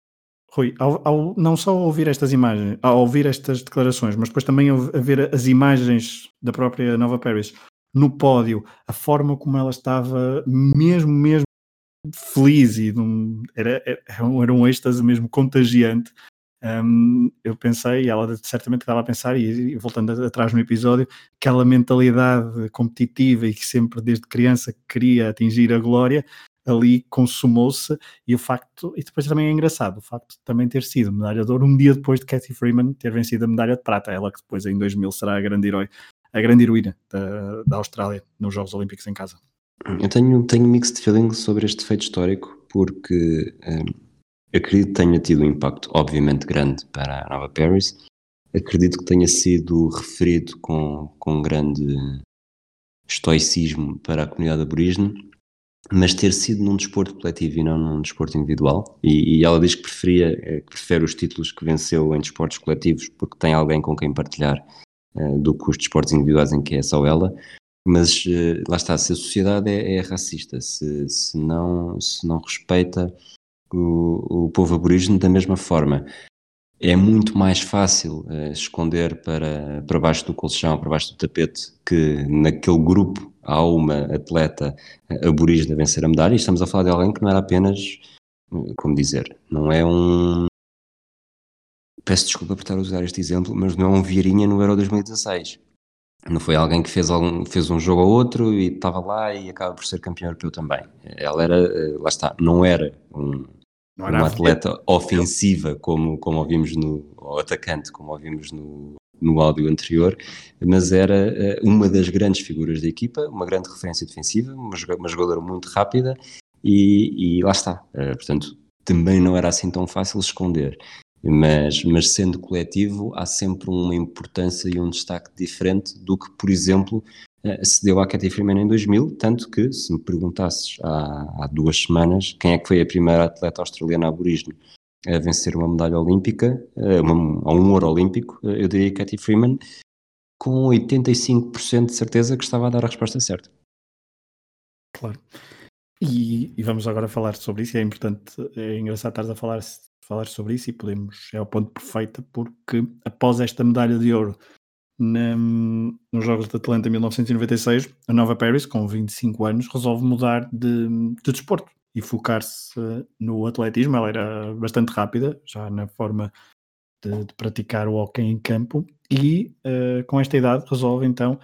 Rui, ao, ao, não só ouvir estas imagens, ao ouvir estas declarações, mas depois também a ver as imagens da própria Nova Paris no pódio, a forma como ela estava mesmo, mesmo feliz e era, era, era um êxtase mesmo contagiante um, eu pensei, e ela certamente estava a pensar, e, e, voltando atrás no episódio, aquela mentalidade competitiva e que sempre desde criança queria atingir a glória, ali consumou-se, e o facto, e depois também é engraçado, o facto de também ter sido medalha de ouro um dia depois de Cathy Freeman ter vencido a medalha de prata, ela que depois em 2000 será a grande herói, a grande heroína da, da Austrália nos Jogos Olímpicos em casa. Eu tenho, tenho mixed feelings sobre este feito histórico, porque acredito que tenha tido um impacto, obviamente, grande para a Nova Paris. Acredito que tenha sido referido com, com grande estoicismo para a comunidade aborígene, mas ter sido num desporto coletivo e não num desporto individual. E, e ela diz que preferia, eh, que prefere os títulos que venceu em desportos coletivos porque tem alguém com quem partilhar uh, do que os desportos individuais em que é só ela. Mas uh, lá está, se a sociedade é, é racista, se, se, não, se não respeita o, o povo aborígene da mesma forma, é muito mais fácil uh, esconder para, para baixo do colchão, para baixo do tapete, que naquele grupo há uma atleta uh, aborígene a vencer a medalha. E estamos a falar de alguém que não era apenas, uh, como dizer, não é um. Peço desculpa por estar a usar este exemplo, mas não é um Vieirinha no Euro 2016. Não foi alguém que fez, algum, fez um jogo ou outro e estava lá e acaba por ser campeão europeu também. Ela era, lá está, não era um, não uma atleta ofensiva, como, como ouvimos no ou atacante, como ouvimos no, no áudio anterior, mas era eh, uma das grandes figuras da equipa, uma grande referência defensiva, uma, uma jogadora muito rápida e, e lá está. Eh, portanto, também não era assim tão fácil esconder. Mas, mas sendo coletivo, há sempre uma importância e um destaque diferente do que, por exemplo, eh, se deu à Katy Freeman em 2000, tanto que, se me perguntasses há, há duas semanas quem é que foi a primeira atleta australiana aborígene a vencer uma medalha olímpica, eh, a um ouro olímpico, eh, eu diria Katy Freeman, com 85% de certeza que estava a dar a resposta certa. Claro. E, e, vamos agora falar sobre isso. É importante, é engraçado estar a falar, falar sobre isso e podemos, é o ponto perfeito, porque após esta medalha de ouro na, nos Jogos de Atlanta em 1996, a Nova Paris, com 25 anos, resolve mudar de, de desporto e focar-se uh, no atletismo. Ela era bastante rápida, já na forma de, de praticar o hockey em campo, e uh, com esta idade resolve então,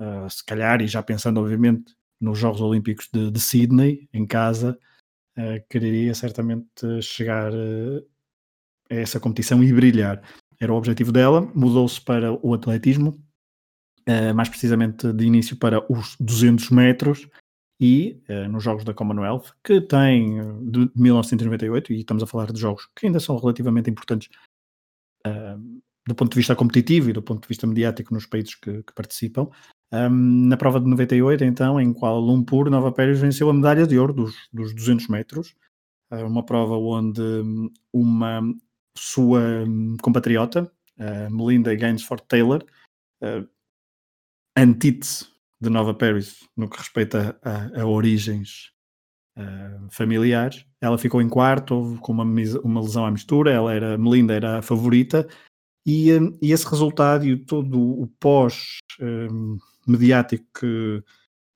uh, se calhar, e já pensando obviamente nos Jogos Olímpicos de, de Sydney, em casa, quereria certamente chegar a essa competição e brilhar era o objetivo dela, mudou-se para o atletismo, uh, mais precisamente de início para os 200 metros e uh, nos Jogos da Commonwealth, que tem de 1998, e estamos a falar de jogos que ainda são relativamente importantes uh, do ponto de vista competitivo e do ponto de vista mediático nos países que, que participam. Um, na prova de 98, então, em Kuala Lumpur, Nova Pérez venceu a medalha de ouro dos, dos 200 metros, uma prova onde uma sua hum, compatriota, Melinda Gainsford Taylor, antítese de Nova Paris no que respeita a, a origens uh, familiares. Ela ficou em quarto, com uma, uma lesão à mistura, ela era, Melinda era a favorita, e, um, e esse resultado e todo o pós mediático que,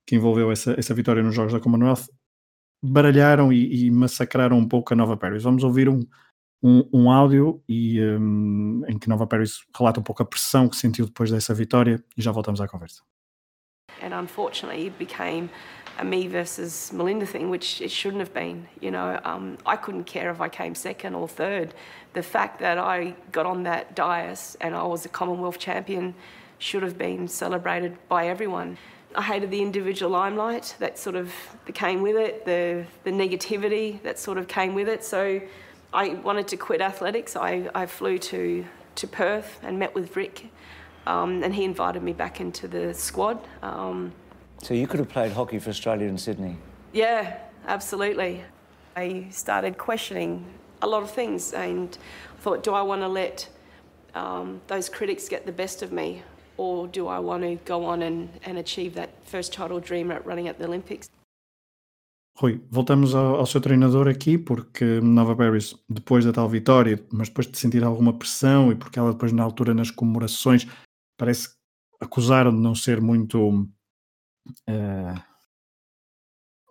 que envolveu essa, essa vitória nos Jogos da Commonwealth baralharam e, e massacraram um pouco a Nova Paris. Vamos ouvir um, um, um áudio e, um, em que Nova Paris relata um pouco a pressão que sentiu depois dessa vitória e já voltamos à conversa. And unfortunately, it became a me versus Melinda thing, which it shouldn't have been. You know, um, I couldn't care if I came second or third. The fact that I got on that dais and I was a Commonwealth champion should have been celebrated by everyone. I hated the individual limelight that sort of came with it, the the negativity that sort of came with it. So I wanted to quit athletics. I, I flew to, to Perth and met with Rick, um, and he invited me back into the squad. Um, so you could have played hockey for Australia in Sydney? Yeah, absolutely. I started questioning a lot of things and thought, do I want to let um, those critics get the best of me? Or do I want to go on and, and achieve that first title dream at running at the Olympics? Rui, voltamos ao, ao, seu treinador aqui, porque Nova Paris, depois da tal vitória, mas depois de sentir alguma pressão e porque ela depois na altura nas comemorações parece que acusaram de não ser muito uh,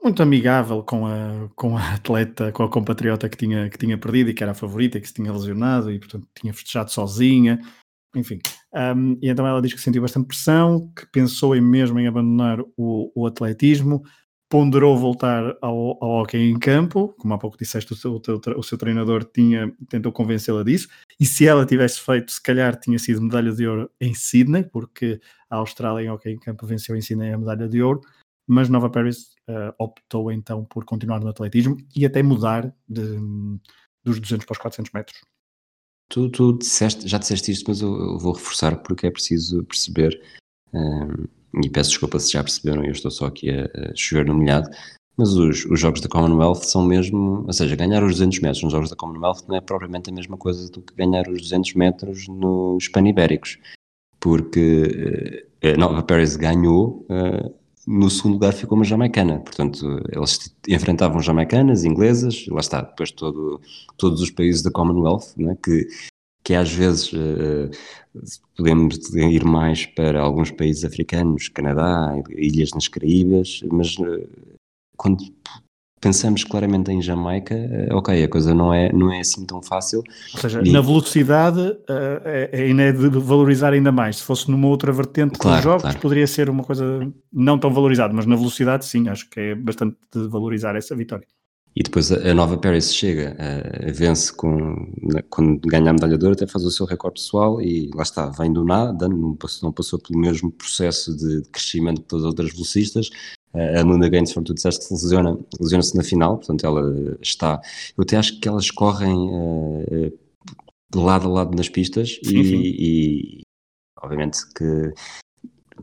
muito amigável com a, com a atleta, com a compatriota que tinha, que tinha perdido e que era a favorita e que se tinha lesionado e portanto tinha festejado sozinha, enfim. Um, e então ela diz que sentiu bastante pressão, que pensou em mesmo em abandonar o, o atletismo, ponderou voltar ao, ao hockey em campo, como há pouco disseste, o seu, o, o seu treinador tinha, tentou convencê-la disso, e se ela tivesse feito, se calhar tinha sido medalha de ouro em Sydney, porque a Austrália em hockey em campo venceu em Sydney a medalha de ouro, mas Nova Paris uh, optou então por continuar no atletismo e até mudar de, dos 200 para os 400 metros. Tu, tu disseste, já disseste isto, mas eu, eu, vou reforçar porque é preciso perceber, um, e peço desculpa se já perceberam, eu estou só aqui a, chover no molhado, mas os, os jogos da Commonwealth são mesmo, ou seja, ganhar os 200 metros nos jogos da Commonwealth não é propriamente a mesma coisa do que ganhar os 200 metros nos Panibéricos, porque uh, a Nova Paris ganhou uh, no segundo lugar ficou uma jamaicana, portanto eles enfrentavam jamaicanas, inglesas, lá está, depois todo, todos os países da Commonwealth, né, que, que às vezes uh, podemos ir mais para alguns países africanos, Canadá, ilhas nas Caraíbas, mas uh, quando pensamos claramente em Jamaica, eh, ok, a coisa não é, não é assim tão fácil. Ou seja, e... na velocidade uh, é, ainda é de valorizar ainda mais. Se fosse numa outra vertente claro, dos jogos, claro. poderia ser uma coisa não tão valorizada, mas na velocidade sim, acho que é bastante de valorizar essa vitória. E depois a, Nova Paris chega, uh, vence com, quando ganha a medalha de ouro, até faz o seu recorde pessoal e lá está, vem do nada, não passou, não passou pelo mesmo processo de crescimento que todas as outras velocistas, a Luna Gainsford, tu disseste lesiona, lesiona-se na final, portanto ela está. Eu até acho que elas correm uh, lado a lado nas pistas sim, e, sim. e, obviamente que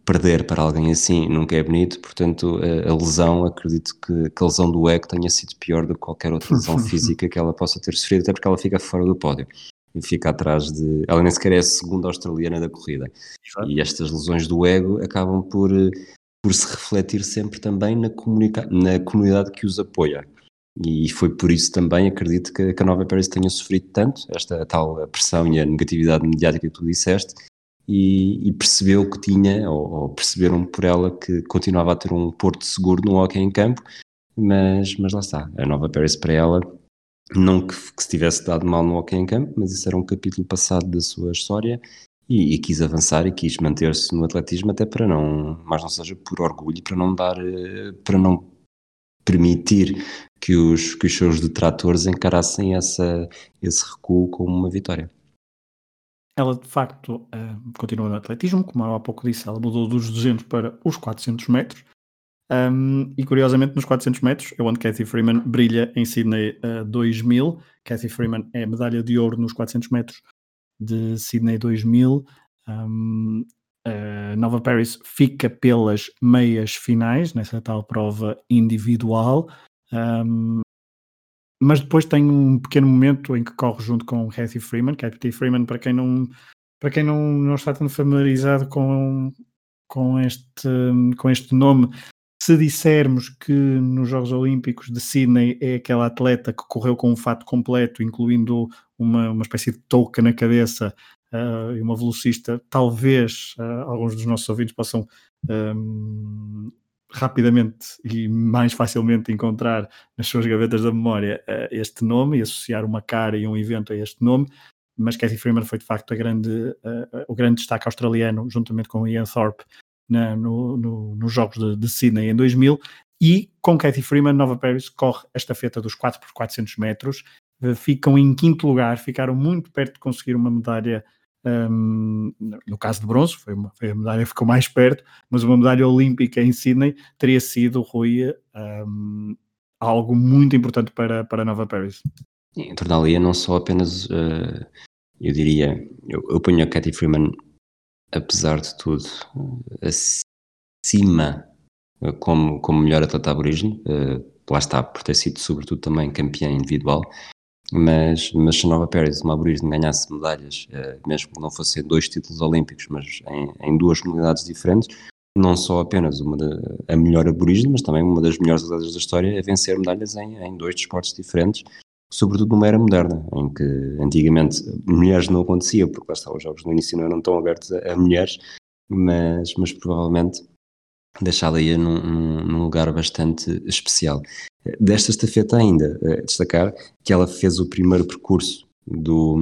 perder para alguém assim nunca é bonito, portanto a, a lesão, acredito que, que, a lesão do ego tenha sido pior do que qualquer outra lesão <laughs> física que ela possa ter sofrido, até porque ela fica fora do pódio e fica atrás de. Ela nem sequer é a segunda australiana da corrida. Exato. E estas lesões do ego acabam por por se refletir sempre também na, na comunidade que os apoia. E foi por isso também, acredito, que, que a Nova Paris tenha sofrido tanto, esta tal pressão e a negatividade mediática que tu disseste, e, e percebeu que tinha, ou, ou, perceberam por ela que continuava a ter um porto seguro no hockey em campo, mas, mas lá está, a Nova Paris para ela, não que, que se tivesse dado mal no hockey em campo, mas isso era um capítulo passado da sua história e, e, quis avançar e quis manter-se no atletismo até para não, mais não seja por orgulho, para não dar, eh, para não permitir que os, que os seus detratores encarassem essa, esse recuo como uma vitória. Ela de facto uh, continua no atletismo, como há pouco disse, ela mudou dos 200 para os 400 metros. Um, e curiosamente, nos 400 metros é onde Cathy Freeman brilha em Sydney uh, 2000. Cathy Freeman é medalha de ouro nos 400 metros de Sydney 2000. Um, a Nova Paris fica pelas meias finais nessa tal prova individual, um, mas depois tem um pequeno momento em que corre junto com Cathy Freeman. Cathy Freeman, para quem não, para quem não, não está tão familiarizado com, com, este, com este nome, se dissermos que nos Jogos Olímpicos de Sydney é aquela atleta que correu com um fato completo, incluindo uma, uma espécie de touca na cabeça uh, e uma velocista, talvez uh, alguns dos nossos ouvintes possam um, rapidamente e mais facilmente encontrar nas suas gavetas da memória uh, este nome e associar uma cara e um evento a este nome. Mas Cathy Freeman foi de facto grande, o grande destaque australiano, juntamente com Ian Thorpe, na, no, no, nos Jogos de, de, Sydney em 2000 e com Cathy Freeman, Nova Paris corre a estafeta dos 4 por 400 metros, eh, ficam em quinto lugar, ficaram muito perto de conseguir uma medalha, um, no caso de bronze, foi, uma, foi a medalha que ficou mais perto, mas uma medalha olímpica em Sydney teria sido, Rui, um, algo muito importante para, para Nova Paris. Em tornaria não só apenas, uh, eu diria, eu, eu ponho a Cathy Freeman apesar de tudo, acima eh, como, como melhor atleta aborígene, uh, lá está, por ter sido sobretudo também campeã individual, mas, mas se Nova Pérez, uma aborígene, ganhasse medalhas, uh, mesmo que não fossem dois títulos olímpicos, mas em, em duas modalidades diferentes, não só apenas uma de, a melhor aborígene, mas também uma das melhores atletas da história a vencer medalhas em, em dois desportos diferentes, sobretudo numa era moderna, em que antigamente mulheres não acontecia, porque lá está, os jogos no início não eram tão abertos a, a mulheres, mas, mas provavelmente deixá-la num, num, lugar bastante especial. Desta estafeta ainda, eh, destacar que ela fez o primeiro percurso do,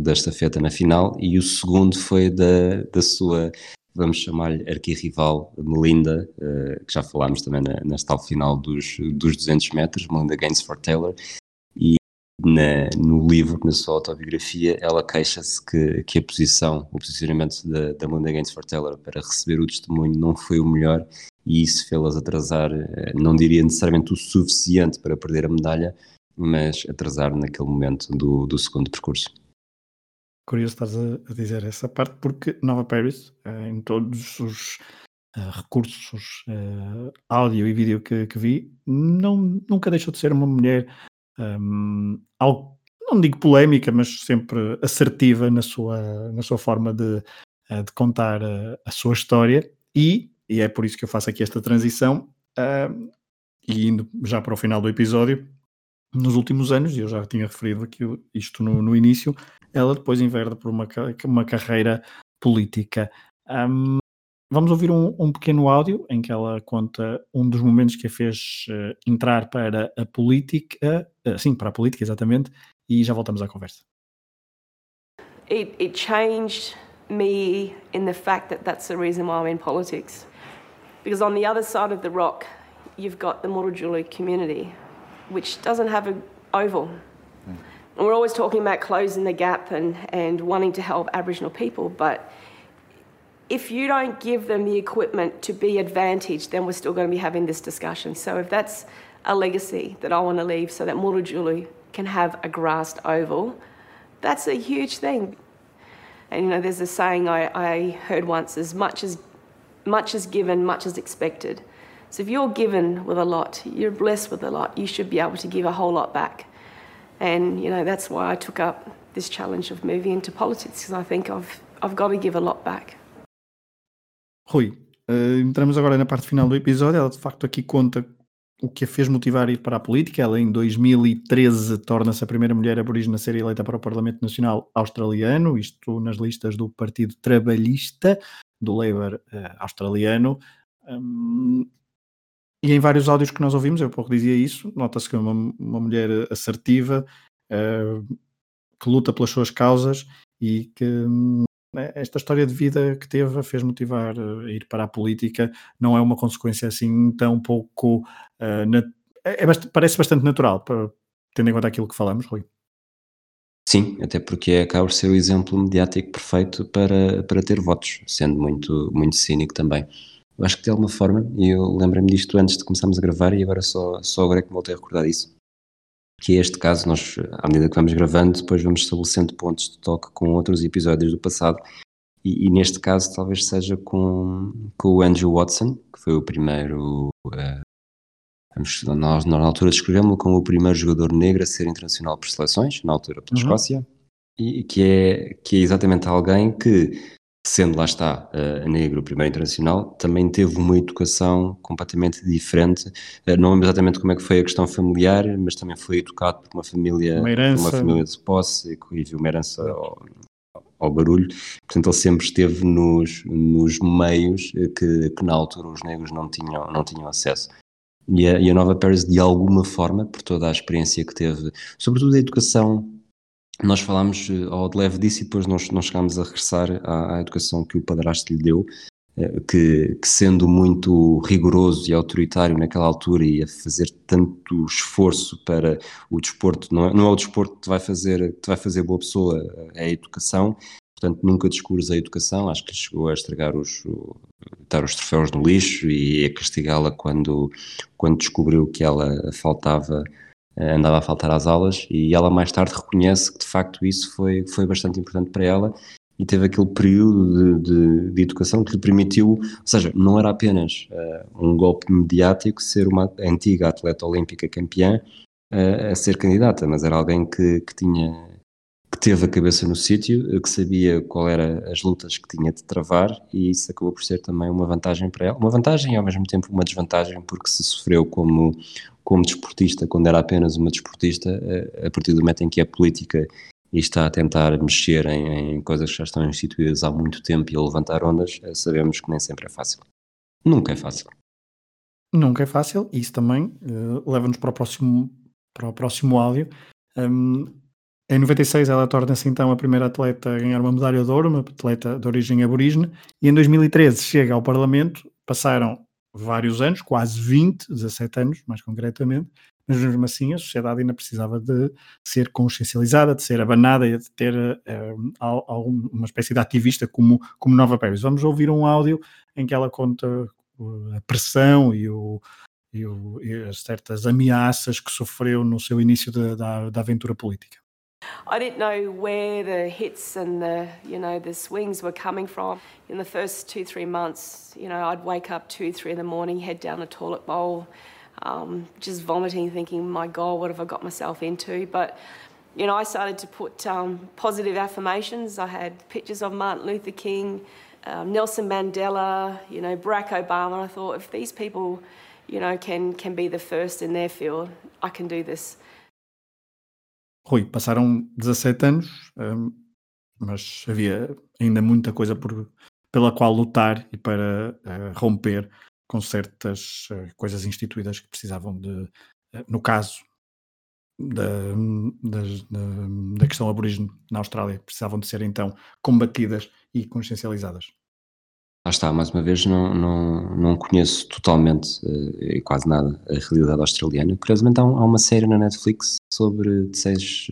da estafeta na final e o segundo foi da, da sua, vamos chamar-lhe arquirrival Melinda, uh, que já falámos também na, nesta final dos, dos 200 metros, Melinda Gainsford Taylor, na, no livro, na sua autobiografia, ela queixa-se que, que a posição, o posicionamento da, da Melinda Gaines Forteller para receber o testemunho não foi o melhor e isso fê-las atrasar, eh, não diria necessariamente o suficiente para perder a medalha, mas atrasar naquele momento do, do segundo percurso. Curioso estás a, dizer essa parte, porque Nova Paris, eh, em todos os uh, recursos áudio e vídeo que, que, vi, não, nunca deixou de ser uma mulher um, algo, não digo polémica, mas sempre assertiva na sua, na sua forma de, de contar a, a sua história e, e é por isso que eu faço aqui esta transição uh, e indo já para o final do episódio, nos últimos anos, e eu já tinha referido aqui isto no, no início, ela depois inverte por uma, uma carreira política. Um, vamos ouvir um, um, pequeno áudio em que ela conta um dos momentos que a fez uh, entrar para a política, uh, sim, para a política, exatamente, e já voltamos à conversa. It, it changed me in the fact that that's the reason why I'm in politics. Because on the other side of the rock, you've got the Murujulu community, which doesn't have an oval. Mm. And we're always talking about closing the gap and, and wanting to help Aboriginal people, but if you don't give them the equipment to be advantaged, then we're still going to be having this discussion. So if that's a legacy that I want to leave so that Murujulu can have a grassed oval, that's a huge thing. And you know, there's a saying I, I heard once as much as much is given, much is expected. So if you're given with a lot, you're blessed with a lot, you should be able to give a whole lot back. And, you know, that's why I took up this challenge of moving into politics, because I think I've, I've got to give a lot back. Rui, uh, entramos agora na parte final do episódio. Ela de facto aqui conta o que a fez motivar a ir para a política. Ela em 2013 torna-se a primeira mulher aborígena a ser eleita para o Parlamento Nacional Australiano, isto nas listas do Partido Trabalhista, do Labour uh, australiano. Um, e em vários áudios que nós ouvimos, eu pouco dizia isso, nota-se que é uma, uma mulher assertiva, uh, que luta pelas suas causas e que um, esta história de vida que teve a fez motivar a ir para a política, não é uma consequência assim tão pouco. Uh, é, é bastante, parece bastante natural, tendo em conta aquilo que falamos, Rui. Sim, até porque acaba por ser o exemplo mediático perfeito para, para ter votos, sendo muito, muito cínico também. Eu acho que de alguma forma, e eu lembrei-me disto antes de começarmos a gravar e agora só, só agora é que me voltei a recordar disso, que é este caso, nós, à medida que vamos gravando, depois vamos estabelecendo pontos de toque com outros episódios do passado, e, e neste caso talvez seja com, com o Andrew Watson, que foi o primeiro, uh, vamos, nós, na altura descrevemos-lo como o primeiro jogador negro a ser internacional por seleções, na altura pela uhum. Escócia, e que é, que é exatamente alguém que sendo lá está uh, negro, primeiro internacional, também teve uma educação completamente diferente. Uh, não lembro exatamente como é que foi a questão familiar, mas também foi educado por uma família, uma, herança. uma família de posse e viu uma herança ao, ao, barulho. Portanto, ele sempre esteve nos, nos meios que, que na altura os negros não tinham, não tinham acesso. E a, e a Nova Paris, de alguma forma, por toda a experiência que teve, sobretudo a educação nós falámos eh, ao de leve disso e depois nós, nós chegámos a regressar à, à educação que o padrasto lhe deu, eh, que, que, sendo muito rigoroso e autoritário naquela altura e a fazer tanto esforço para o desporto, não é, não é o desporto que te vai fazer, te vai fazer boa pessoa, é a educação, portanto nunca descures a educação, acho que chegou a estragar os, dar os troféus no lixo e a castigá-la quando, quando descobriu que ela faltava andava a faltar às aulas e ela mais tarde reconhece que de facto isso foi, foi bastante importante para ela e teve aquele período de, de, de educação que lhe permitiu, ou seja, não era apenas uh, um golpe mediático ser uma antiga atleta olímpica campeã uh, a ser candidata, mas era alguém que, que tinha que teve a cabeça no sítio, que sabia qual era as lutas que tinha de travar e isso acabou por ser também uma vantagem para ela, uma vantagem e ao mesmo tempo uma desvantagem porque se sofreu como como desportista, quando era apenas uma desportista, a partir do momento em que é política e está a tentar mexer em, em coisas que já estão instituídas há muito tempo e a levantar ondas, eh, sabemos que nem sempre é fácil. Nunca é fácil. Nunca é fácil, e isso também uh, leva-nos para o próximo, para o próximo áudio. Um, em 96 ela torna-se então a primeira atleta a ganhar uma medalha de ouro, uma atleta de origem aborígene, e em 2013 chega ao Parlamento, passaram vários anos, quase 20, 17 anos mais concretamente, mas mesmo assim a sociedade ainda precisava de ser consciencializada, de ser abanada e de ter uh, alguma espécie de ativista como, como Nova Paris. Vamos ouvir um áudio em que ela conta a pressão e, o, e, o, e as certas ameaças que sofreu no seu início da, da aventura política. I didn't know where the hits and the, you know, the swings were coming from. In the first two, three months, you know, I'd wake up two, three in the morning, head down a toilet bowl, um, just vomiting, thinking, my God, what have I got myself into? But, you know, I started to put um, positive affirmations. I had pictures of Martin Luther King, um, Nelson Mandela, you know, Barack Obama. I thought, if these people, you know, can, can be the first in their field, I can do this. Rui, passaram 17 anos, um, mas havia ainda muita coisa por, pela qual lutar e para uh, romper com certas uh, coisas instituídas que precisavam de, uh, no caso da, da, da, questão aborígene na Austrália, precisavam de ser então combatidas e consciencializadas. Lá está, mais uma vez, não, não, não conheço totalmente e quase nada a realidade australiana. Curiosamente, há, há, uma série na Netflix sobre seis,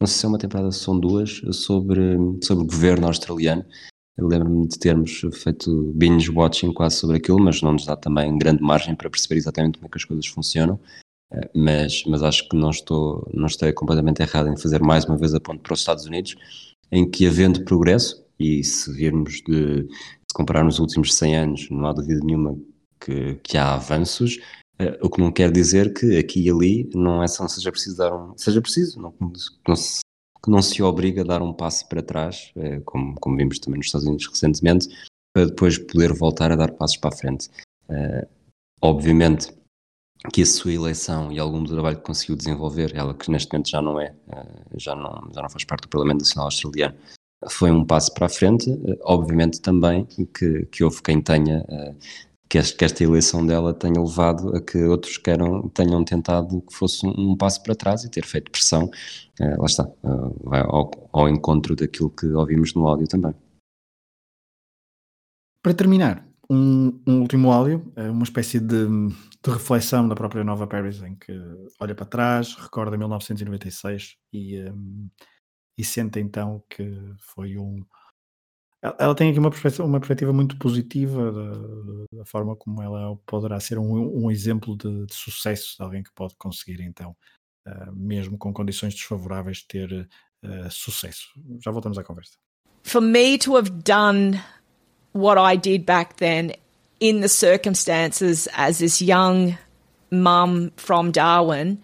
não sei se é uma temporada, são duas, sobre, sobre o governo australiano Lembro-me de termos feito binge watching quase sobre aquilo, mas não nos dá também grande margem para perceber exatamente como é que as coisas funcionam. Eh, mas, mas acho que não estou, não estou completamente errado em fazer mais uma vez a ponto para os Estados Unidos, em que havendo progresso, e se virmos de se comparar nos últimos 100 anos, não há dúvida nenhuma que, que há avanços, uh, o que não quer dizer que aqui e ali não é só seja preciso dar um, seja preciso, não, não se que não se obriga a dar um passo para trás, eh, como, como vimos também nos Estados Unidos recentemente, para depois poder voltar a dar passos para a frente. Uh, obviamente que a sua eleição e algum do trabalho que conseguiu desenvolver, ela que neste momento já não é, já, não, já não faz parte do Parlamento Nacional Australiano, foi um passo para a frente. Uh, obviamente também que, que houve quem tenha que, este, que, esta eleição dela tenha levado a que outros queiram, tenham tentado que fosse um, passo para trás e ter feito pressão. Uh, lá está, vai ao, ao, encontro daquilo que ouvimos no áudio também. Para terminar, um, um último áudio, uma espécie de, de, reflexão da própria Nova Paris, em que olha para trás, recorda 1996 e, um, e sente então que foi um ela tem aqui uma perspectiva, uma perspectiva muito positiva da, da, forma como ela poderá ser um, um exemplo de, de, sucesso de alguém que pode conseguir, então, uh, mesmo com condições desfavoráveis, ter uh, sucesso. Já voltamos à conversa. For me to have done what I did back then in the circumstances as this young mum from Darwin,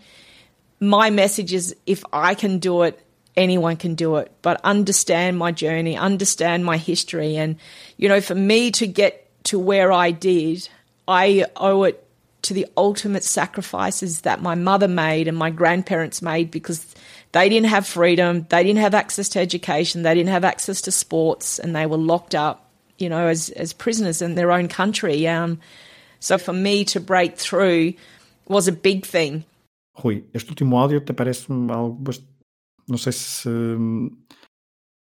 my message is if I can do it, anyone can do it, but understand my journey, understand my history. And, you know, for me to get to where I did, I owe it to the ultimate sacrifices that my mother made and my grandparents made because they didn't have freedom, they didn't have access to education, they didn't have access to sports, and they were locked up, you know, as, as prisoners in their own country. Um, so for me to break through was a big thing. Rui, este último áudio te parece algo não sei se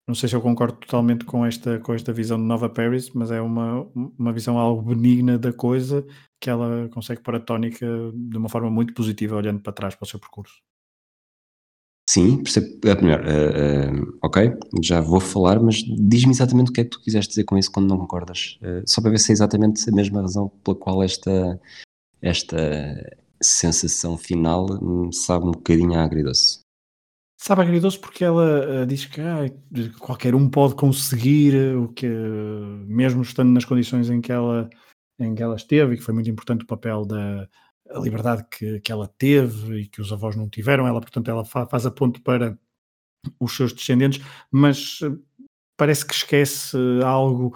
não sei se eu concordo totalmente com esta, com esta visão de Nova Paris, mas é uma, uma visão algo benigna da coisa que ela consegue pôr a tónica de uma forma muito positiva, olhando para trás para o seu percurso. Sim, percebo. É melhor, uh, uh, ok, já vou falar, mas diz-me exatamente o que é que tu quiseste dizer com isso quando não concordas. Uh, só para ver se é exatamente a mesma razão pela qual esta, esta sensação final sabe um bocadinho agridoce. Sabe agridoce porque ela uh, diz que ah, qualquer um pode conseguir eh, o que, mesmo estando nas condições em que ela, em que ela esteve, e que foi muito importante o papel da liberdade que, que ela teve e que os avós não tiveram, ela, portanto, ela fa faz a para os seus descendentes, mas parece que esquece algo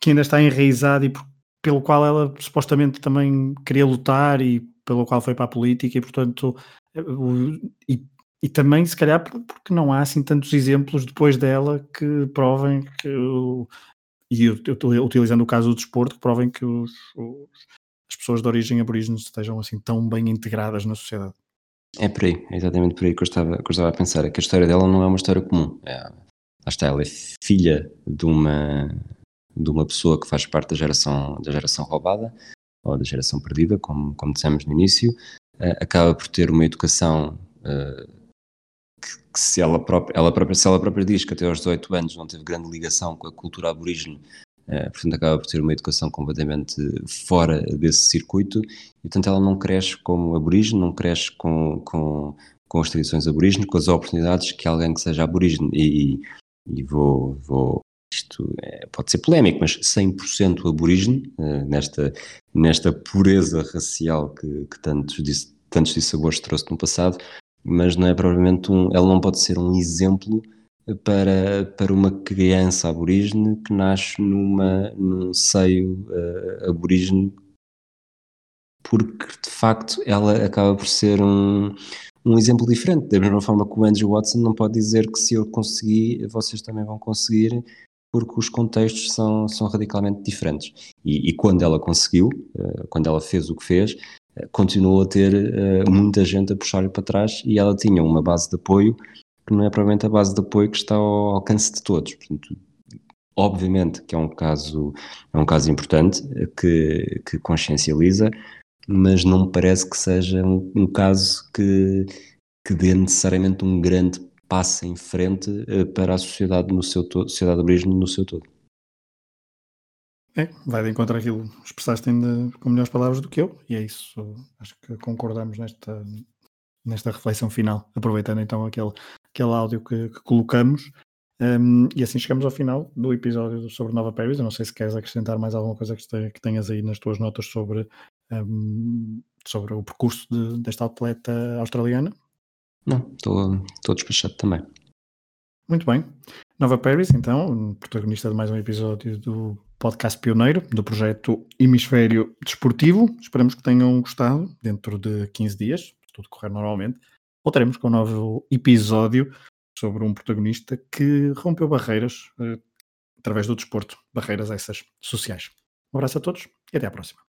que ainda está enraizado e por, pelo qual ela supostamente também queria lutar e pelo qual foi para a política e portanto e e também, se calhar, porque não há assim tantos exemplos depois dela que provem que. E eu estou utilizando o caso do desporto, que provem que os, os, as pessoas de origem aborígene estejam assim tão bem integradas na sociedade. É por aí, é exatamente por aí que eu estava, que eu estava a pensar. É que a história dela não é uma história comum. É, lá está, ela é filha de uma, de uma pessoa que faz parte da geração, da geração roubada, ou da geração perdida, como, como dissemos no início, uh, acaba por ter uma educação uh, que, que, se ela própria, ela própria, se ela própria diz que até aos 18 anos não teve grande ligação com a cultura aborígene, uh, portanto acaba por ter uma educação completamente fora desse circuito, e portanto ela não cresce como aborígene, não cresce com, com, com as tradições aborígenes, com as oportunidades que alguém que seja aborígene, e, e vou, vou isto é, pode ser polémico, mas 100% aborígene, uh, nesta, nesta pureza racial que, que tantos, tantos dissabores trouxe no passado, mas não é provavelmente um, ela não pode ser um exemplo para, para uma criança aborígene que nasce numa, num seio uh, aborígene, porque de facto ela acaba por ser um, um exemplo diferente. Da mesma forma que o Andrew Watson não pode dizer que se eu conseguir, vocês também vão conseguir, porque os contextos são, são radicalmente diferentes. E, e quando ela conseguiu, uh, quando ela fez o que fez, continuou a ter uh, muita gente a puxar-lhe para trás e ela tinha uma base de apoio que não é provavelmente a base de apoio que está ao alcance de todos. Portanto, obviamente que é um caso, é um caso importante que, que consciencializa, mas não me parece que seja um, um caso que, que dê necessariamente um grande passo em frente uh, para a sociedade no seu todo, sociedade aborígene no seu todo. É, vai de encontro aquilo expressaste ainda com melhores palavras do que eu, e é isso. Acho que concordamos nesta, nesta reflexão final, aproveitando então aquele, aquele áudio que, que colocamos. Um, e assim chegamos ao final do episódio sobre Nova Paris. Eu não sei se queres acrescentar mais alguma coisa que tenhas aí nas tuas notas sobre, um, sobre o percurso de, desta atleta australiana. Não, estou despachado também. Muito bem. Nova Paris, então, protagonista de mais um episódio do podcast pioneiro do projeto Hemisfério Desportivo. Esperamos que tenham gostado. Dentro de 15 dias, se tudo correr normalmente, voltaremos com um novo episódio sobre um protagonista que rompeu barreiras eh, através do desporto, barreiras essas sociais. Um abraço a todos e até à próxima.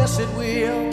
yes it will.